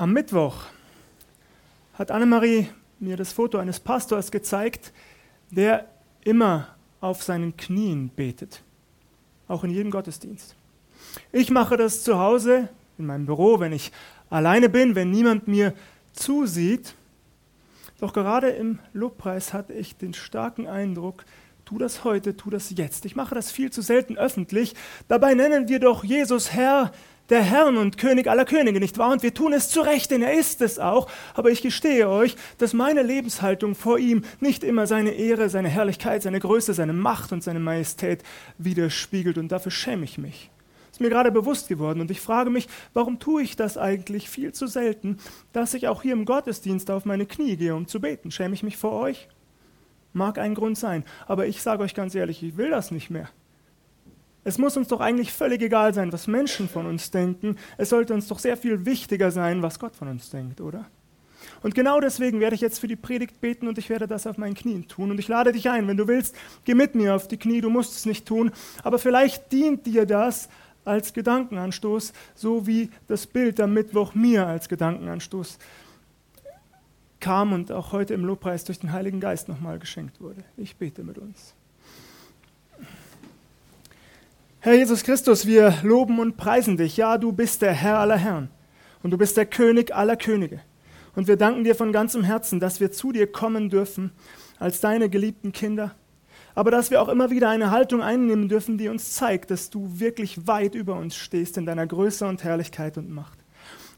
Am Mittwoch hat Annemarie mir das Foto eines Pastors gezeigt, der immer auf seinen Knien betet, auch in jedem Gottesdienst. Ich mache das zu Hause in meinem Büro, wenn ich alleine bin, wenn niemand mir zusieht. Doch gerade im Lobpreis hatte ich den starken Eindruck, tu das heute, tu das jetzt. Ich mache das viel zu selten öffentlich. Dabei nennen wir doch Jesus Herr, der Herrn und König aller Könige, nicht wahr? Und wir tun es zu Recht, denn er ist es auch. Aber ich gestehe euch, dass meine Lebenshaltung vor ihm nicht immer seine Ehre, seine Herrlichkeit, seine Größe, seine Macht und seine Majestät widerspiegelt. Und dafür schäme ich mich. Ist mir gerade bewusst geworden. Und ich frage mich, warum tue ich das eigentlich viel zu selten, dass ich auch hier im Gottesdienst auf meine Knie gehe, um zu beten? Schäme ich mich vor euch? Mag ein Grund sein. Aber ich sage euch ganz ehrlich, ich will das nicht mehr. Es muss uns doch eigentlich völlig egal sein, was Menschen von uns denken. Es sollte uns doch sehr viel wichtiger sein, was Gott von uns denkt, oder? Und genau deswegen werde ich jetzt für die Predigt beten und ich werde das auf meinen Knien tun. Und ich lade dich ein, wenn du willst, geh mit mir auf die Knie, du musst es nicht tun, aber vielleicht dient dir das als Gedankenanstoß, so wie das Bild am Mittwoch mir als Gedankenanstoß kam und auch heute im Lobpreis durch den Heiligen Geist nochmal geschenkt wurde. Ich bete mit uns. Herr Jesus Christus, wir loben und preisen dich. Ja, du bist der Herr aller Herren und du bist der König aller Könige. Und wir danken dir von ganzem Herzen, dass wir zu dir kommen dürfen als deine geliebten Kinder, aber dass wir auch immer wieder eine Haltung einnehmen dürfen, die uns zeigt, dass du wirklich weit über uns stehst in deiner Größe und Herrlichkeit und Macht.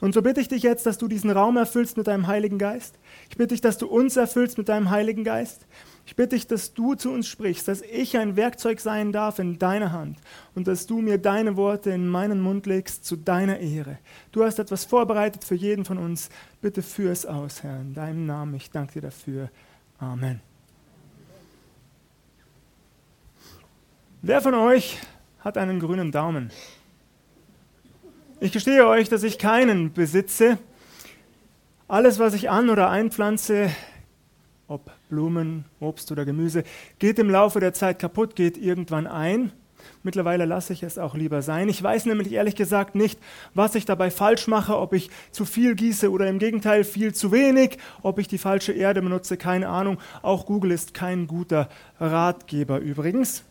Und so bitte ich dich jetzt, dass du diesen Raum erfüllst mit deinem Heiligen Geist. Ich bitte dich, dass du uns erfüllst mit deinem Heiligen Geist. Ich bitte dich, dass du zu uns sprichst, dass ich ein Werkzeug sein darf in deiner Hand und dass du mir deine Worte in meinen Mund legst zu deiner Ehre. Du hast etwas vorbereitet für jeden von uns. Bitte führ es aus, Herr, in deinem Namen. Ich danke dir dafür. Amen. Wer von euch hat einen grünen Daumen? Ich gestehe euch, dass ich keinen besitze. Alles, was ich an oder einpflanze, ob Blumen, Obst oder Gemüse, geht im Laufe der Zeit kaputt, geht irgendwann ein. Mittlerweile lasse ich es auch lieber sein. Ich weiß nämlich ehrlich gesagt nicht, was ich dabei falsch mache, ob ich zu viel gieße oder im Gegenteil viel zu wenig, ob ich die falsche Erde benutze, keine Ahnung. Auch Google ist kein guter Ratgeber übrigens.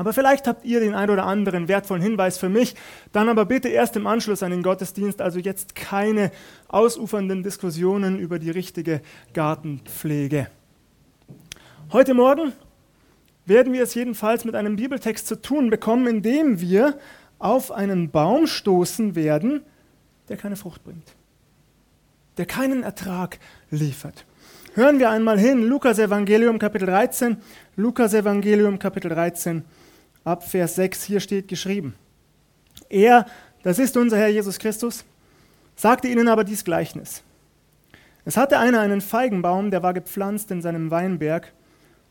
Aber vielleicht habt ihr den ein oder anderen wertvollen Hinweis für mich. Dann aber bitte erst im Anschluss an den Gottesdienst, also jetzt keine ausufernden Diskussionen über die richtige Gartenpflege. Heute Morgen werden wir es jedenfalls mit einem Bibeltext zu tun bekommen, in dem wir auf einen Baum stoßen werden, der keine Frucht bringt, der keinen Ertrag liefert. Hören wir einmal hin, Lukas Evangelium Kapitel 13, Lukas Evangelium Kapitel 13 ab Vers 6, hier steht geschrieben. Er, das ist unser Herr Jesus Christus, sagte ihnen aber dies Gleichnis. Es hatte einer einen Feigenbaum, der war gepflanzt in seinem Weinberg,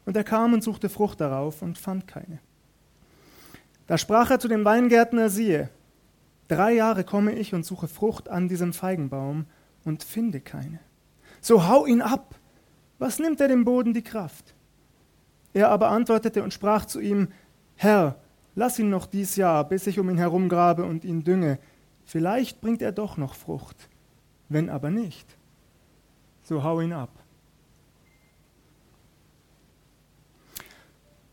und er kam und suchte Frucht darauf und fand keine. Da sprach er zu dem Weingärtner, siehe, drei Jahre komme ich und suche Frucht an diesem Feigenbaum und finde keine. So hau ihn ab. Was nimmt er dem Boden die Kraft? Er aber antwortete und sprach zu ihm, Herr, lass ihn noch dies Jahr, bis ich um ihn herumgrabe und ihn dünge. Vielleicht bringt er doch noch Frucht. Wenn aber nicht, so hau ihn ab.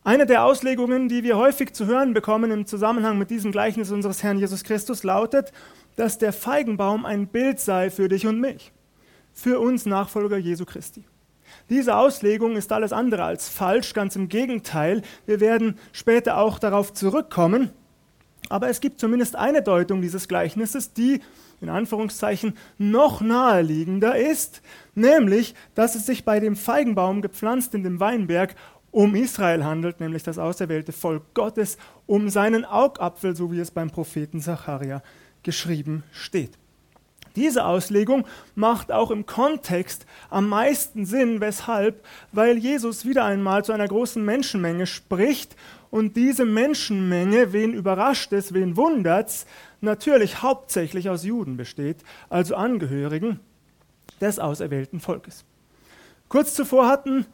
Eine der Auslegungen, die wir häufig zu hören bekommen im Zusammenhang mit diesem Gleichnis unseres Herrn Jesus Christus, lautet, dass der Feigenbaum ein Bild sei für dich und mich, für uns Nachfolger Jesu Christi. Diese Auslegung ist alles andere als falsch, ganz im Gegenteil. Wir werden später auch darauf zurückkommen. Aber es gibt zumindest eine Deutung dieses Gleichnisses, die in Anführungszeichen noch naheliegender ist, nämlich, dass es sich bei dem Feigenbaum gepflanzt in dem Weinberg um Israel handelt, nämlich das auserwählte Volk Gottes, um seinen Augapfel, so wie es beim Propheten Zacharia geschrieben steht. Diese Auslegung macht auch im Kontext am meisten Sinn. Weshalb? Weil Jesus wieder einmal zu einer großen Menschenmenge spricht und diese Menschenmenge, wen überrascht es, wen wundert es, natürlich hauptsächlich aus Juden besteht, also Angehörigen des auserwählten Volkes. Kurz zuvor hatten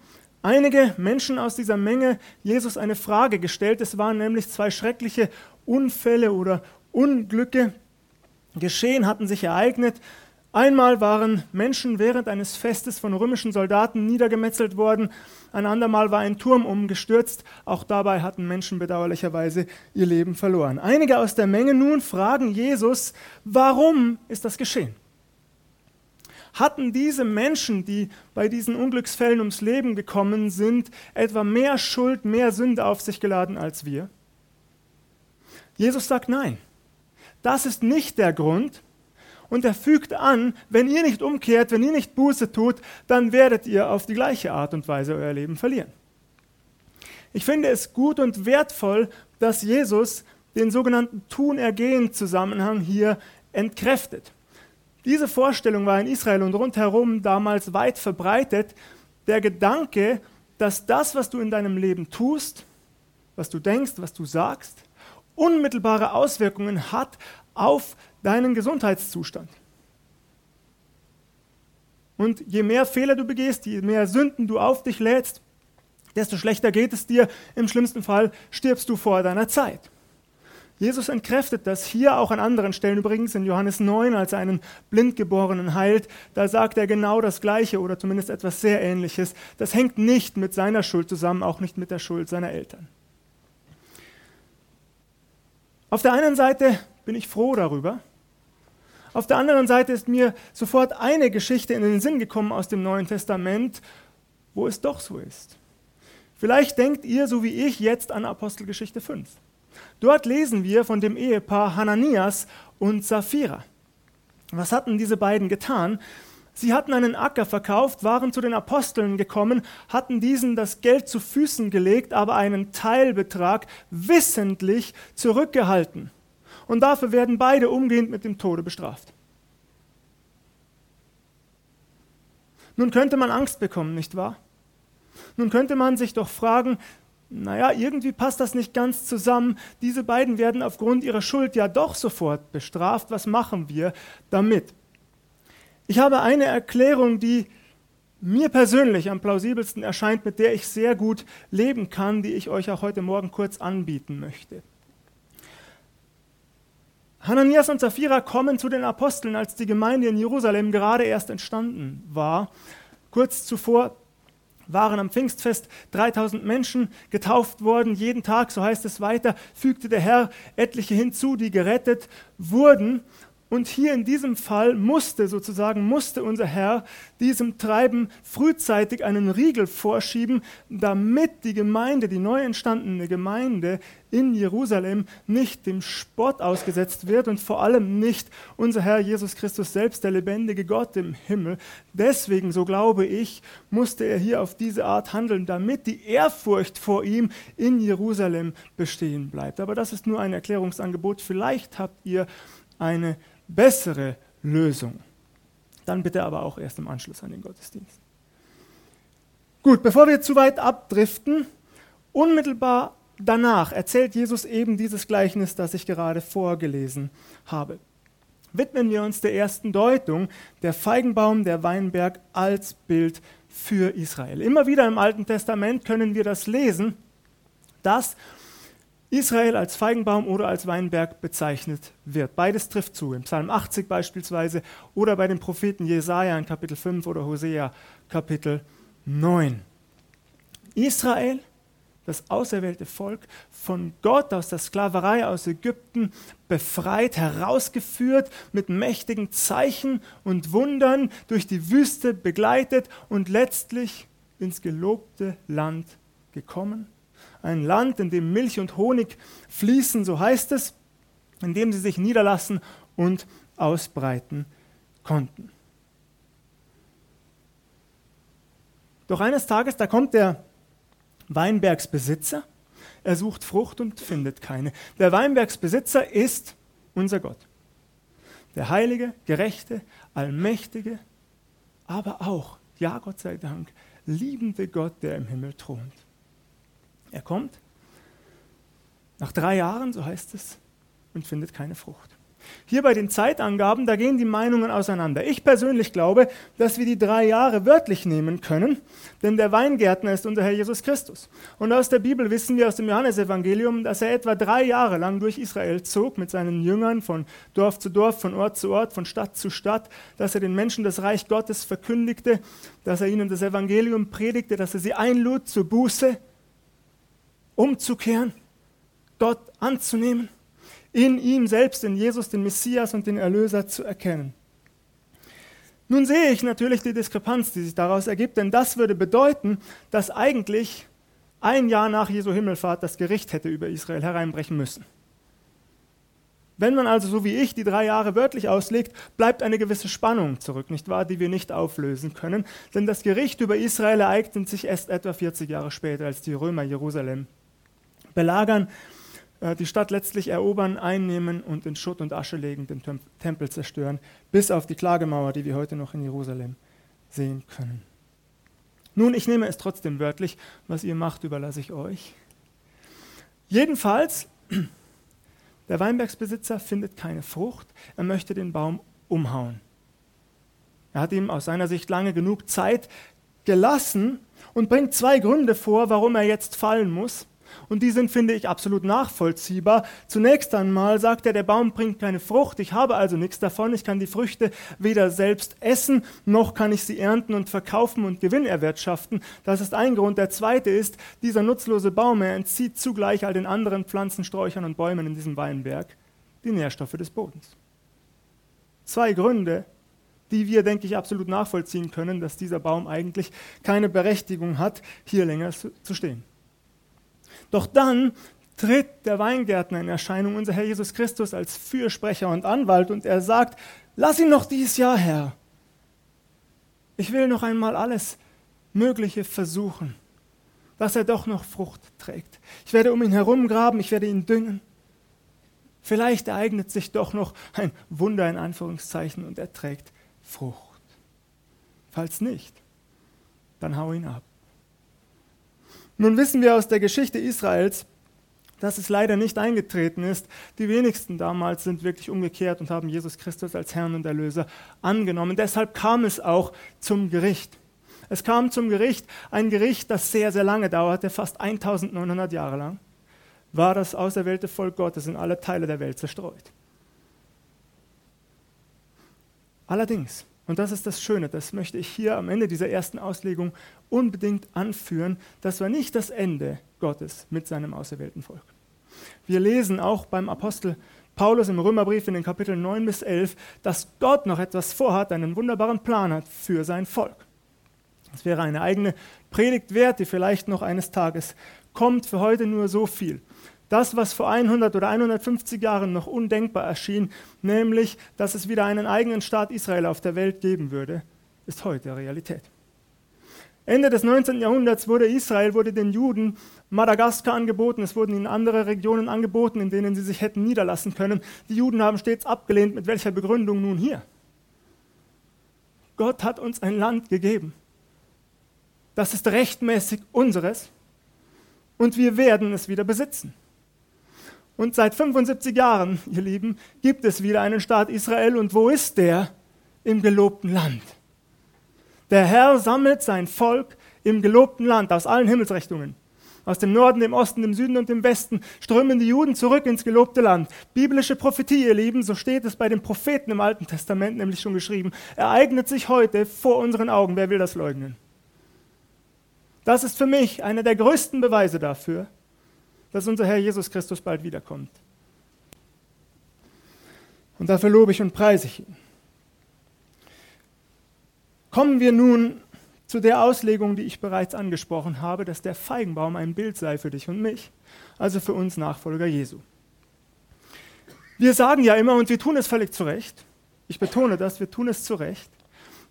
einige Menschen aus dieser Menge Jesus eine Frage gestellt. Es waren nämlich zwei schreckliche Unfälle oder Unglücke, geschehen, hatten sich ereignet. Einmal waren Menschen während eines Festes von römischen Soldaten niedergemetzelt worden, ein andermal war ein Turm umgestürzt, auch dabei hatten Menschen bedauerlicherweise ihr Leben verloren. Einige aus der Menge nun fragen Jesus, warum ist das geschehen? Hatten diese Menschen, die bei diesen Unglücksfällen ums Leben gekommen sind, etwa mehr Schuld, mehr Sünde auf sich geladen als wir? Jesus sagt nein. Das ist nicht der Grund, und er fügt an, wenn ihr nicht umkehrt, wenn ihr nicht Buße tut, dann werdet ihr auf die gleiche Art und Weise euer Leben verlieren. Ich finde es gut und wertvoll, dass Jesus den sogenannten Tun-Ergehen-Zusammenhang hier entkräftet. Diese Vorstellung war in Israel und rundherum damals weit verbreitet. Der Gedanke, dass das, was du in deinem Leben tust, was du denkst, was du sagst, unmittelbare Auswirkungen hat auf deinen Gesundheitszustand. Und je mehr Fehler du begehst, je mehr Sünden du auf dich lädst, desto schlechter geht es dir. Im schlimmsten Fall stirbst du vor deiner Zeit. Jesus entkräftet das hier auch an anderen Stellen, übrigens in Johannes 9, als er einen Blindgeborenen heilt. Da sagt er genau das Gleiche oder zumindest etwas sehr Ähnliches. Das hängt nicht mit seiner Schuld zusammen, auch nicht mit der Schuld seiner Eltern. Auf der einen Seite bin ich froh darüber, auf der anderen Seite ist mir sofort eine Geschichte in den Sinn gekommen aus dem Neuen Testament, wo es doch so ist. Vielleicht denkt ihr, so wie ich, jetzt an Apostelgeschichte 5. Dort lesen wir von dem Ehepaar Hananias und Sapphira. Was hatten diese beiden getan? Sie hatten einen Acker verkauft, waren zu den Aposteln gekommen, hatten diesen das Geld zu Füßen gelegt, aber einen Teilbetrag wissentlich zurückgehalten und dafür werden beide umgehend mit dem Tode bestraft. Nun könnte man Angst bekommen, nicht wahr? Nun könnte man sich doch fragen, naja, irgendwie passt das nicht ganz zusammen. Diese beiden werden aufgrund ihrer Schuld ja doch sofort bestraft. Was machen wir damit? Ich habe eine Erklärung, die mir persönlich am plausibelsten erscheint, mit der ich sehr gut leben kann, die ich euch auch heute Morgen kurz anbieten möchte. Hananias und Sapphira kommen zu den Aposteln, als die Gemeinde in Jerusalem gerade erst entstanden war. Kurz zuvor waren am Pfingstfest 3000 Menschen getauft worden. Jeden Tag, so heißt es weiter, fügte der Herr etliche hinzu, die gerettet wurden. Und hier in diesem Fall musste sozusagen, musste unser Herr diesem Treiben frühzeitig einen Riegel vorschieben, damit die Gemeinde, die neu entstandene Gemeinde in Jerusalem nicht dem Spott ausgesetzt wird und vor allem nicht unser Herr Jesus Christus selbst, der lebendige Gott im Himmel. Deswegen, so glaube ich, musste er hier auf diese Art handeln, damit die Ehrfurcht vor ihm in Jerusalem bestehen bleibt. Aber das ist nur ein Erklärungsangebot. Vielleicht habt ihr eine bessere Lösung. Dann bitte aber auch erst im Anschluss an den Gottesdienst. Gut, bevor wir zu weit abdriften, unmittelbar danach erzählt Jesus eben dieses Gleichnis, das ich gerade vorgelesen habe. Widmen wir uns der ersten Deutung, der Feigenbaum, der Weinberg als Bild für Israel. Immer wieder im Alten Testament können wir das lesen, dass Israel als Feigenbaum oder als Weinberg bezeichnet wird. Beides trifft zu, im Psalm 80 beispielsweise oder bei den Propheten Jesaja in Kapitel 5 oder Hosea Kapitel 9. Israel, das auserwählte Volk, von Gott aus der Sklaverei aus Ägypten befreit, herausgeführt, mit mächtigen Zeichen und Wundern durch die Wüste begleitet und letztlich ins gelobte Land gekommen ein Land, in dem Milch und Honig fließen, so heißt es, in dem sie sich niederlassen und ausbreiten konnten. Doch eines Tages, da kommt der Weinbergsbesitzer, er sucht Frucht und findet keine. Der Weinbergsbesitzer ist unser Gott. Der heilige, gerechte, allmächtige, aber auch, ja Gott sei Dank, liebende Gott, der im Himmel thront. Er kommt nach drei Jahren, so heißt es, und findet keine Frucht. Hier bei den Zeitangaben, da gehen die Meinungen auseinander. Ich persönlich glaube, dass wir die drei Jahre wörtlich nehmen können, denn der Weingärtner ist unser Herr Jesus Christus. Und aus der Bibel wissen wir aus dem Johannesevangelium, dass er etwa drei Jahre lang durch Israel zog mit seinen Jüngern von Dorf zu Dorf, von Ort zu Ort, von Stadt zu Stadt, dass er den Menschen das Reich Gottes verkündigte, dass er ihnen das Evangelium predigte, dass er sie einlud zur Buße, umzukehren, Gott anzunehmen in ihm selbst, in Jesus, den Messias und den Erlöser zu erkennen. Nun sehe ich natürlich die Diskrepanz, die sich daraus ergibt, denn das würde bedeuten, dass eigentlich ein Jahr nach Jesu Himmelfahrt das Gericht hätte über Israel hereinbrechen müssen. Wenn man also so wie ich die drei Jahre wörtlich auslegt, bleibt eine gewisse Spannung zurück, nicht wahr, die wir nicht auflösen können, denn das Gericht über Israel ereignet sich erst etwa 40 Jahre später, als die Römer Jerusalem belagern äh, die Stadt letztlich erobern, einnehmen und in Schutt und Asche legen, den Tempel zerstören, bis auf die Klagemauer, die wir heute noch in Jerusalem sehen können. Nun, ich nehme es trotzdem wörtlich, was ihr macht, überlasse ich euch. Jedenfalls, der Weinbergsbesitzer findet keine Frucht, er möchte den Baum umhauen. Er hat ihm aus seiner Sicht lange genug Zeit gelassen und bringt zwei Gründe vor, warum er jetzt fallen muss. Und die sind, finde ich, absolut nachvollziehbar. Zunächst einmal sagt er, der Baum bringt keine Frucht, ich habe also nichts davon, ich kann die Früchte weder selbst essen, noch kann ich sie ernten und verkaufen und Gewinn erwirtschaften. Das ist ein Grund. Der zweite ist, dieser nutzlose Baum, er entzieht zugleich all den anderen Pflanzen, Sträuchern und Bäumen in diesem Weinberg die Nährstoffe des Bodens. Zwei Gründe, die wir, denke ich, absolut nachvollziehen können, dass dieser Baum eigentlich keine Berechtigung hat, hier länger zu stehen. Doch dann tritt der Weingärtner in Erscheinung, unser Herr Jesus Christus, als Fürsprecher und Anwalt und er sagt, lass ihn noch dies Jahr, Herr. Ich will noch einmal alles Mögliche versuchen, dass er doch noch Frucht trägt. Ich werde um ihn herumgraben, ich werde ihn düngen. Vielleicht ereignet sich doch noch ein Wunder in Anführungszeichen und er trägt Frucht. Falls nicht, dann hau ihn ab. Nun wissen wir aus der Geschichte Israels, dass es leider nicht eingetreten ist. Die wenigsten damals sind wirklich umgekehrt und haben Jesus Christus als Herrn und Erlöser angenommen. Deshalb kam es auch zum Gericht. Es kam zum Gericht, ein Gericht, das sehr, sehr lange dauerte, fast 1900 Jahre lang, war das auserwählte Volk Gottes in alle Teile der Welt zerstreut. Allerdings und das ist das Schöne, das möchte ich hier am Ende dieser ersten Auslegung unbedingt anführen. Das war nicht das Ende Gottes mit seinem auserwählten Volk. Wir lesen auch beim Apostel Paulus im Römerbrief in den Kapiteln 9 bis 11, dass Gott noch etwas vorhat, einen wunderbaren Plan hat für sein Volk. Das wäre eine eigene Predigt wert, die vielleicht noch eines Tages kommt. Für heute nur so viel. Das, was vor 100 oder 150 Jahren noch undenkbar erschien, nämlich, dass es wieder einen eigenen Staat Israel auf der Welt geben würde, ist heute Realität. Ende des 19. Jahrhunderts wurde Israel, wurde den Juden Madagaskar angeboten, es wurden ihnen andere Regionen angeboten, in denen sie sich hätten niederlassen können. Die Juden haben stets abgelehnt, mit welcher Begründung nun hier. Gott hat uns ein Land gegeben. Das ist rechtmäßig unseres und wir werden es wieder besitzen. Und seit 75 Jahren, ihr Lieben, gibt es wieder einen Staat Israel. Und wo ist der? Im gelobten Land. Der Herr sammelt sein Volk im gelobten Land aus allen Himmelsrichtungen. Aus dem Norden, dem Osten, dem Süden und dem Westen strömen die Juden zurück ins gelobte Land. Biblische Prophetie, ihr Lieben, so steht es bei den Propheten im Alten Testament nämlich schon geschrieben, ereignet sich heute vor unseren Augen. Wer will das leugnen? Das ist für mich einer der größten Beweise dafür, dass unser Herr Jesus Christus bald wiederkommt. Und dafür lobe ich und preise ich ihn. Kommen wir nun zu der Auslegung, die ich bereits angesprochen habe, dass der Feigenbaum ein Bild sei für dich und mich, also für uns Nachfolger Jesu. Wir sagen ja immer, und wir tun es völlig zu Recht, ich betone das, wir tun es zu Recht,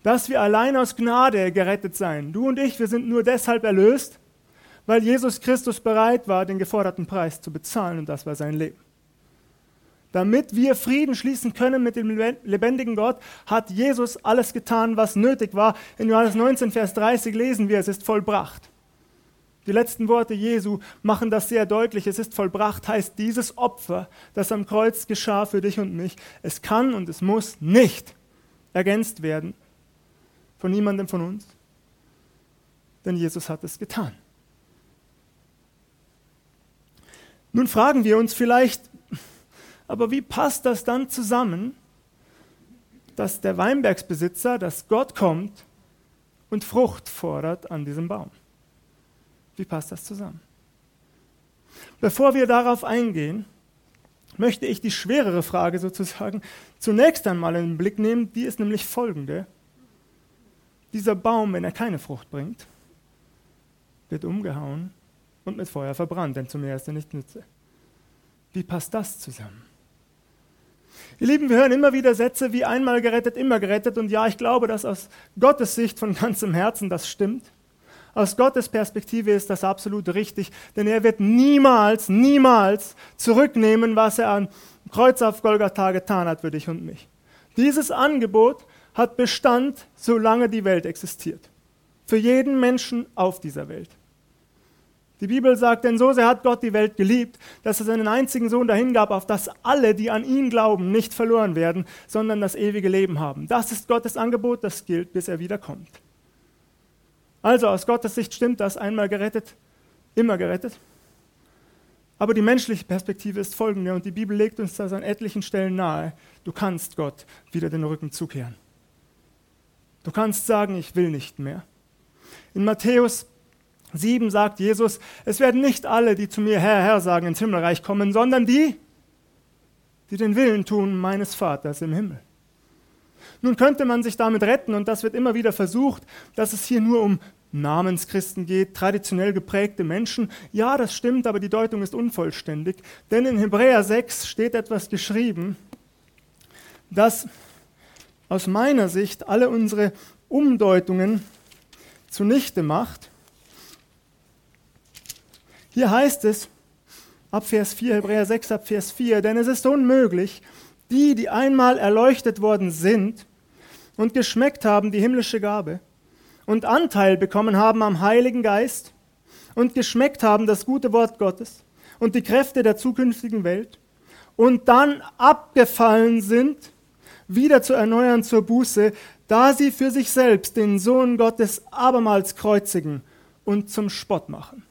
dass wir allein aus Gnade gerettet seien. Du und ich, wir sind nur deshalb erlöst, weil Jesus Christus bereit war, den geforderten Preis zu bezahlen und das war sein Leben. Damit wir Frieden schließen können mit dem lebendigen Gott, hat Jesus alles getan, was nötig war. In Johannes 19, Vers 30 lesen wir, es ist vollbracht. Die letzten Worte Jesu machen das sehr deutlich. Es ist vollbracht, heißt dieses Opfer, das am Kreuz geschah für dich und mich. Es kann und es muss nicht ergänzt werden von niemandem von uns, denn Jesus hat es getan. Nun fragen wir uns vielleicht, aber wie passt das dann zusammen, dass der Weinbergsbesitzer, dass Gott kommt und Frucht fordert an diesem Baum? Wie passt das zusammen? Bevor wir darauf eingehen, möchte ich die schwerere Frage sozusagen zunächst einmal in den Blick nehmen. Die ist nämlich folgende. Dieser Baum, wenn er keine Frucht bringt, wird umgehauen und mit Feuer verbrannt, denn zum ist er nicht nütze. Wie passt das zusammen? Ihr Lieben, wir hören immer wieder Sätze wie einmal gerettet, immer gerettet. Und ja, ich glaube, dass aus Gottes Sicht von ganzem Herzen das stimmt. Aus Gottes Perspektive ist das absolut richtig, denn er wird niemals, niemals zurücknehmen, was er am Kreuz auf Golgatha getan hat für dich und mich. Dieses Angebot hat Bestand, solange die Welt existiert. Für jeden Menschen auf dieser Welt. Die Bibel sagt, denn so sehr hat Gott die Welt geliebt, dass er seinen einzigen Sohn dahingab, auf dass alle, die an ihn glauben, nicht verloren werden, sondern das ewige Leben haben. Das ist Gottes Angebot, das gilt, bis er wiederkommt. Also aus Gottes Sicht stimmt das, einmal gerettet, immer gerettet. Aber die menschliche Perspektive ist folgende und die Bibel legt uns das an etlichen Stellen nahe. Du kannst Gott wieder den Rücken zukehren. Du kannst sagen, ich will nicht mehr. In Matthäus 7 sagt Jesus, es werden nicht alle, die zu mir Herr, Herr sagen, ins Himmelreich kommen, sondern die, die den Willen tun meines Vaters im Himmel. Nun könnte man sich damit retten, und das wird immer wieder versucht, dass es hier nur um Namenschristen geht, traditionell geprägte Menschen. Ja, das stimmt, aber die Deutung ist unvollständig. Denn in Hebräer 6 steht etwas geschrieben, das aus meiner Sicht alle unsere Umdeutungen zunichte macht. Hier heißt es, ab Vers 4, Hebräer 6, ab Vers 4, denn es ist unmöglich, die, die einmal erleuchtet worden sind und geschmeckt haben die himmlische Gabe und Anteil bekommen haben am Heiligen Geist und geschmeckt haben das gute Wort Gottes und die Kräfte der zukünftigen Welt und dann abgefallen sind, wieder zu erneuern zur Buße, da sie für sich selbst den Sohn Gottes abermals kreuzigen und zum Spott machen.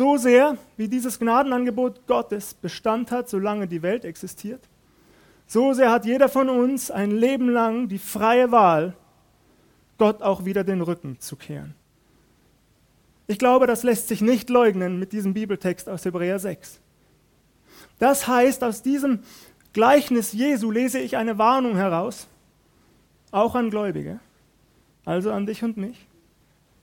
So sehr, wie dieses Gnadenangebot Gottes Bestand hat, solange die Welt existiert, so sehr hat jeder von uns ein Leben lang die freie Wahl, Gott auch wieder den Rücken zu kehren. Ich glaube, das lässt sich nicht leugnen mit diesem Bibeltext aus Hebräer 6. Das heißt, aus diesem Gleichnis Jesu lese ich eine Warnung heraus, auch an Gläubige, also an dich und mich.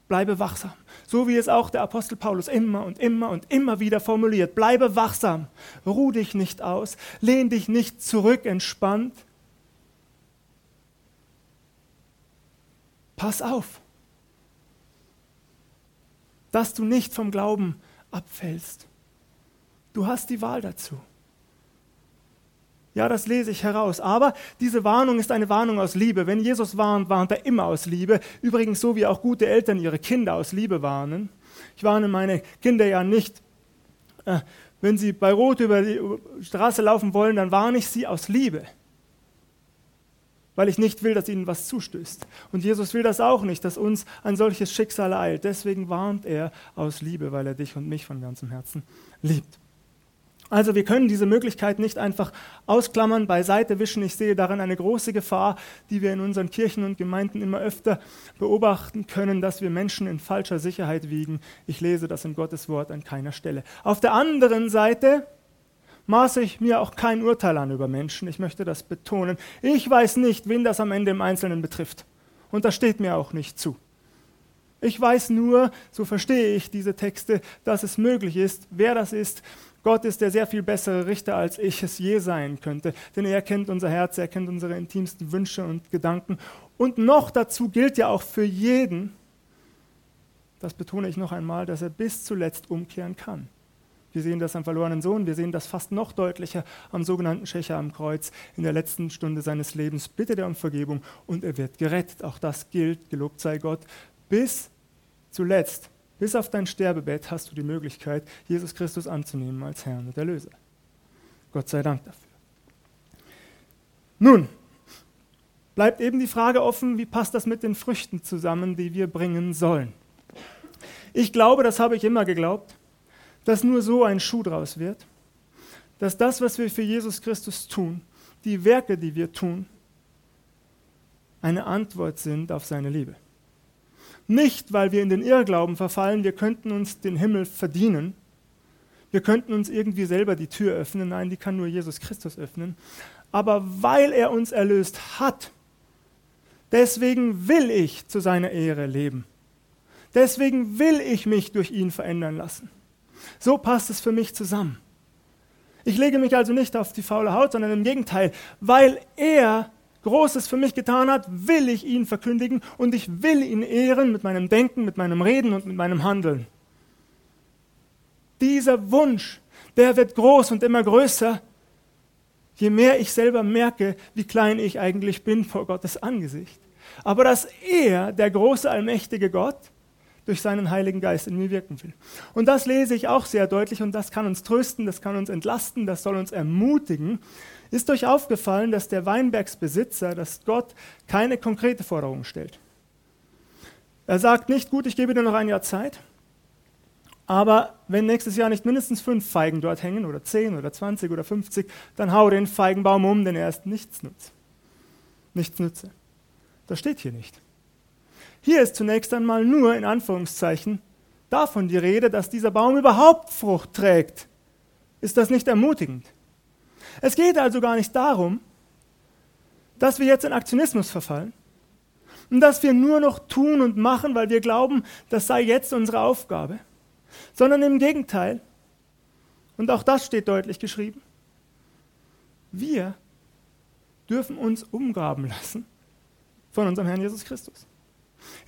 Bleibe wachsam. So wie es auch der Apostel Paulus immer und immer und immer wieder formuliert. Bleibe wachsam. Ruh dich nicht aus. Lehn dich nicht zurück entspannt. Pass auf, dass du nicht vom Glauben abfällst. Du hast die Wahl dazu. Ja, das lese ich heraus. Aber diese Warnung ist eine Warnung aus Liebe. Wenn Jesus warnt, warnt er immer aus Liebe. Übrigens so wie auch gute Eltern ihre Kinder aus Liebe warnen. Ich warne meine Kinder ja nicht, äh, wenn sie bei Rot über die Straße laufen wollen, dann warne ich sie aus Liebe. Weil ich nicht will, dass ihnen was zustößt. Und Jesus will das auch nicht, dass uns ein solches Schicksal eilt. Deswegen warnt er aus Liebe, weil er dich und mich von ganzem Herzen liebt. Also wir können diese Möglichkeit nicht einfach ausklammern, beiseite wischen. Ich sehe darin eine große Gefahr, die wir in unseren Kirchen und Gemeinden immer öfter beobachten können, dass wir Menschen in falscher Sicherheit wiegen. Ich lese das in Gottes Wort an keiner Stelle. Auf der anderen Seite maße ich mir auch kein Urteil an über Menschen. Ich möchte das betonen. Ich weiß nicht, wen das am Ende im Einzelnen betrifft. Und das steht mir auch nicht zu. Ich weiß nur, so verstehe ich diese Texte, dass es möglich ist, wer das ist, Gott ist der sehr viel bessere Richter, als ich es je sein könnte. Denn er kennt unser Herz, er kennt unsere intimsten Wünsche und Gedanken. Und noch dazu gilt ja auch für jeden, das betone ich noch einmal, dass er bis zuletzt umkehren kann. Wir sehen das am verlorenen Sohn, wir sehen das fast noch deutlicher am sogenannten Schächer am Kreuz. In der letzten Stunde seines Lebens bittet er um Vergebung und er wird gerettet. Auch das gilt, gelobt sei Gott, bis zuletzt, bis auf dein Sterbebett, hast du die Möglichkeit, Jesus Christus anzunehmen als Herrn und Erlöser. Gott sei Dank dafür. Nun, bleibt eben die Frage offen, wie passt das mit den Früchten zusammen, die wir bringen sollen. Ich glaube, das habe ich immer geglaubt, dass nur so ein Schuh draus wird, dass das, was wir für Jesus Christus tun, die Werke, die wir tun, eine Antwort sind auf seine Liebe. Nicht, weil wir in den Irrglauben verfallen, wir könnten uns den Himmel verdienen, wir könnten uns irgendwie selber die Tür öffnen, nein, die kann nur Jesus Christus öffnen, aber weil er uns erlöst hat, deswegen will ich zu seiner Ehre leben. Deswegen will ich mich durch ihn verändern lassen. So passt es für mich zusammen. Ich lege mich also nicht auf die faule Haut, sondern im Gegenteil, weil er Großes für mich getan hat, will ich ihn verkündigen und ich will ihn ehren mit meinem Denken, mit meinem Reden und mit meinem Handeln. Dieser Wunsch, der wird groß und immer größer, je mehr ich selber merke, wie klein ich eigentlich bin vor Gottes Angesicht. Aber dass er, der große, allmächtige Gott, durch seinen Heiligen Geist in mir wirken will. Und das lese ich auch sehr deutlich und das kann uns trösten, das kann uns entlasten, das soll uns ermutigen. Ist euch aufgefallen, dass der Weinbergsbesitzer, dass Gott keine konkrete Forderung stellt? Er sagt nicht, gut, ich gebe dir noch ein Jahr Zeit, aber wenn nächstes Jahr nicht mindestens fünf Feigen dort hängen oder zehn oder zwanzig oder fünfzig, dann hau den Feigenbaum um, denn er ist nichts nutz. Nichts nütze. Das steht hier nicht. Hier ist zunächst einmal nur in Anführungszeichen davon die Rede, dass dieser Baum überhaupt Frucht trägt. Ist das nicht ermutigend? Es geht also gar nicht darum, dass wir jetzt in Aktionismus verfallen und dass wir nur noch tun und machen, weil wir glauben, das sei jetzt unsere Aufgabe sondern im Gegenteil. Und auch das steht deutlich geschrieben. Wir dürfen uns umgraben lassen von unserem Herrn Jesus Christus.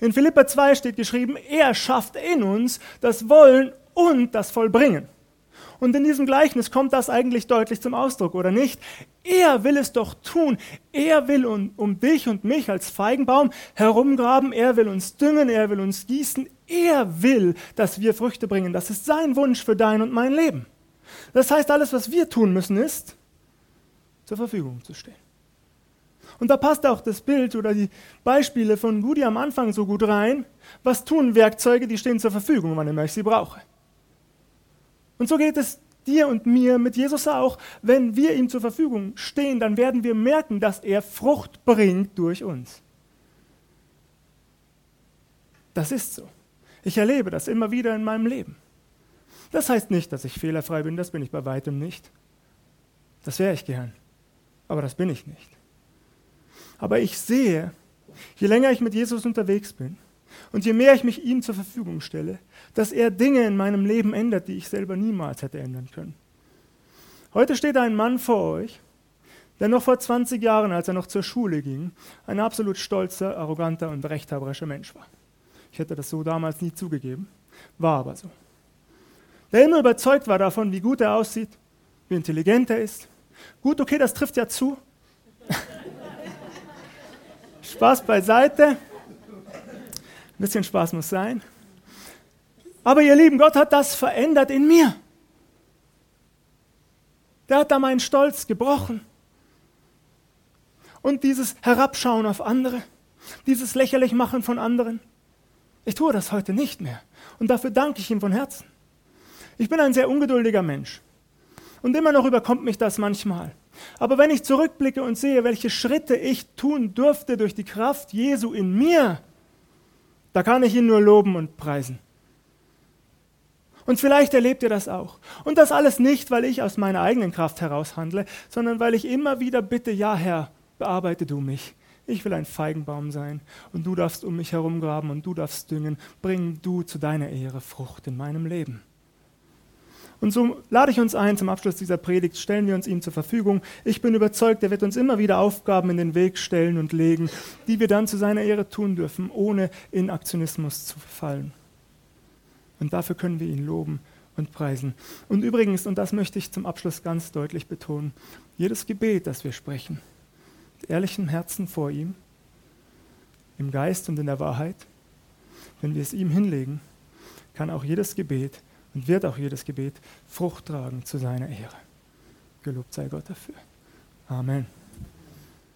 In Philippa 2 steht geschrieben, er schafft in uns das Wollen und das Vollbringen. Und in diesem Gleichnis kommt das eigentlich deutlich zum Ausdruck, oder nicht? Er will es doch tun. Er will um, um dich und mich als Feigenbaum herumgraben. Er will uns düngen. Er will uns gießen. Er will, dass wir Früchte bringen. Das ist sein Wunsch für dein und mein Leben. Das heißt, alles, was wir tun müssen, ist, zur Verfügung zu stehen. Und da passt auch das Bild oder die Beispiele von Gudi am Anfang so gut rein. Was tun Werkzeuge, die stehen zur Verfügung, wann immer ich sie brauche? Und so geht es dir und mir mit Jesus auch. Wenn wir ihm zur Verfügung stehen, dann werden wir merken, dass er Frucht bringt durch uns. Das ist so. Ich erlebe das immer wieder in meinem Leben. Das heißt nicht, dass ich fehlerfrei bin, das bin ich bei weitem nicht. Das wäre ich gern, aber das bin ich nicht. Aber ich sehe, je länger ich mit Jesus unterwegs bin, und je mehr ich mich ihm zur Verfügung stelle, dass er Dinge in meinem Leben ändert, die ich selber niemals hätte ändern können. Heute steht ein Mann vor euch, der noch vor 20 Jahren, als er noch zur Schule ging, ein absolut stolzer, arroganter und rechthaberischer Mensch war. Ich hätte das so damals nie zugegeben, war aber so. Der immer überzeugt war davon, wie gut er aussieht, wie intelligent er ist. Gut, okay, das trifft ja zu. Spaß beiseite bisschen Spaß muss sein. Aber ihr Lieben, Gott hat das verändert in mir. Der hat da meinen Stolz gebrochen. Und dieses Herabschauen auf andere, dieses lächerlich machen von anderen. Ich tue das heute nicht mehr. Und dafür danke ich ihm von Herzen. Ich bin ein sehr ungeduldiger Mensch. Und immer noch überkommt mich das manchmal. Aber wenn ich zurückblicke und sehe, welche Schritte ich tun durfte durch die Kraft Jesu in mir, da kann ich ihn nur loben und preisen. Und vielleicht erlebt ihr das auch. Und das alles nicht, weil ich aus meiner eigenen Kraft heraus handle, sondern weil ich immer wieder bitte, ja Herr, bearbeite du mich. Ich will ein Feigenbaum sein und du darfst um mich herumgraben und du darfst düngen. Bring du zu deiner Ehre Frucht in meinem Leben. Und so lade ich uns ein, zum Abschluss dieser Predigt stellen wir uns ihm zur Verfügung. Ich bin überzeugt, er wird uns immer wieder Aufgaben in den Weg stellen und legen, die wir dann zu seiner Ehre tun dürfen, ohne in Aktionismus zu fallen. Und dafür können wir ihn loben und preisen. Und übrigens, und das möchte ich zum Abschluss ganz deutlich betonen, jedes Gebet, das wir sprechen, mit ehrlichem Herzen vor ihm, im Geist und in der Wahrheit, wenn wir es ihm hinlegen, kann auch jedes Gebet und wird auch jedes Gebet Frucht tragen zu seiner Ehre. Gelobt sei Gott dafür. Amen.